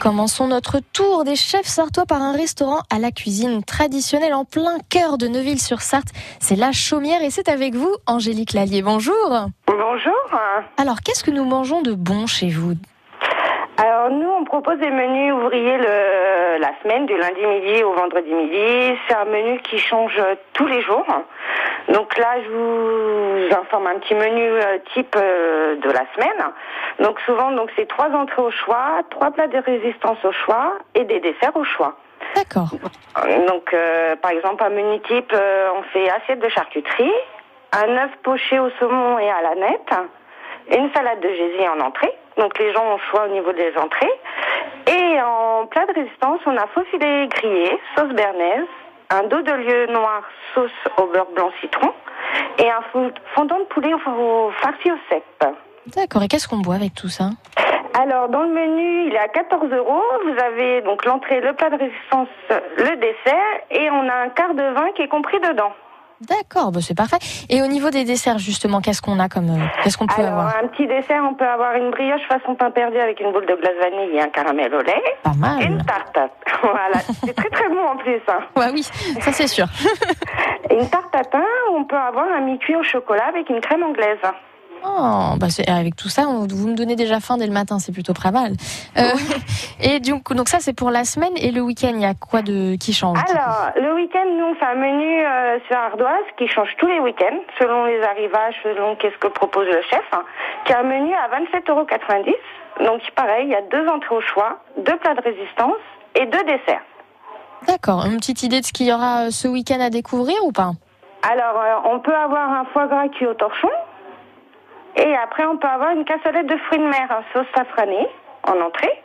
Commençons notre tour des chefs sartois par un restaurant à la cuisine traditionnelle en plein cœur de Neuville-sur-Sarthe. C'est La Chaumière et c'est avec vous, Angélique Lallier. Bonjour. Bonjour. Alors, qu'est-ce que nous mangeons de bon chez vous? Propose des menus ouvriers le, la semaine, du lundi midi au vendredi midi. C'est un menu qui change tous les jours. Donc là, je vous informe un petit menu euh, type euh, de la semaine. Donc souvent, donc c'est trois entrées au choix, trois plats de résistance au choix et des desserts au choix. D'accord. Donc euh, par exemple, un menu type, euh, on fait assiette de charcuterie, un œuf poché au saumon et à la nette, une salade de gésier en entrée. Donc les gens ont le choix au niveau des entrées. En plat de résistance, on a faux filet grillé, sauce bernaise, un dos de lieu noir sauce au beurre blanc citron et un fond- fondant de poulet au, au farci au cèpe. D'accord. Et qu'est-ce qu'on boit avec tout ça? Alors, dans le menu, il est à 14 euros. Vous avez donc l'entrée, le plat de résistance, le dessert, et on a un quart de vin qui est compris dedans. D'accord, bah c'est parfait. Et au niveau des desserts, justement, qu'est-ce qu'on a comme. euh, Qu'est-ce qu'on peut Alors, avoir un petit dessert, on peut avoir une brioche façon pain perdu avec une boule de glace vanille et un caramel au lait. Pas Et mal. une tarte. Voilà, c'est très très bon en plus. hein. Ouais, oui, ça c'est sûr. Et une tarte à pain, on peut avoir un mi-cuit au chocolat avec une crème anglaise. Oh, bah avec tout ça, on- vous me donnez déjà faim dès le matin, c'est plutôt pas mal. Euh, et donc, donc ça c'est pour la semaine et le week-end, il y a quoi de qui change Alors, le week-end, nous, on fait un menu euh, sur ardoise qui change tous les week-ends, selon les arrivages, selon qu'est-ce que propose le chef, hein, qui a un menu à 27,90 euros. Donc, pareil, il y a deux entrées au choix, deux plats de résistance et deux desserts. D'accord, une petite idée de ce qu'il y aura euh, ce week-end à découvrir ou pas? Alors, euh, on peut avoir un foie gras cuit au torchon, et après, on peut avoir une cassolette de fruits de mer, hein, sauce safranée, en entrée.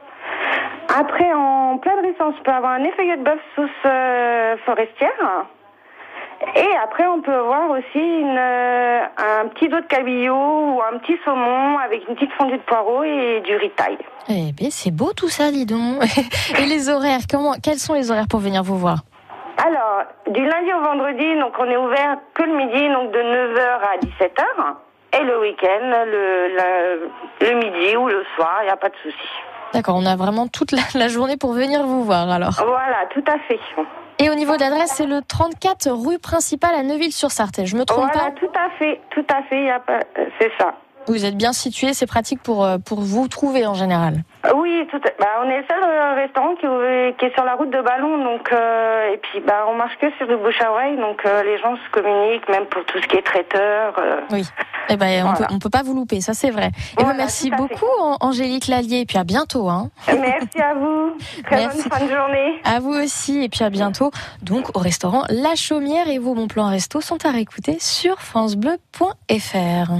Après, en plat de on peut avoir un effeuillé de bœuf sauce euh, forestière. Et après, on peut avoir aussi une, euh, un petit dos de cabillaud ou un petit saumon avec une petite fondue de poireaux et du riz taille. Eh ben c'est beau tout ça, dis donc. et les horaires, comment Quels sont les horaires pour venir vous voir? Alors, du lundi au vendredi, donc on est ouvert que le midi, donc de 9h à 17h. Et le week-end, le, le, le midi ou le soir, il n'y a pas de souci. D'accord, on a vraiment toute la, la journée pour venir vous voir alors. Voilà, tout à fait. Et au niveau de l'adresse, c'est le 34 rue principale à Neuville-sur-Sarthe. Je me trompe Voilà, pas? tout à fait, tout à fait, euh, c'est ça. Vous êtes bien situé, c'est pratique pour, euh, pour vous trouver en général. Oui, tout bah, on est le seul euh, restaurant qui, est- qui est sur la route de Ballon, donc euh, et puis bah on marche que sur du bouche à oreille, donc euh, les gens se communiquent, même pour tout ce qui est traiteur. euh. Oui. Eh ben, on Voilà. peut, pas vous louper, ça c'est vrai. Et Voilà, ben, merci tout à fait. beaucoup, An- Angélique Lallier, et puis à bientôt. Hein. Merci à vous. Très Merci. bonne fin de journée. À vous aussi, et puis à bientôt. Donc au restaurant La Chaumière et vos bons plans resto sont à réécouter sur francebleu.fr.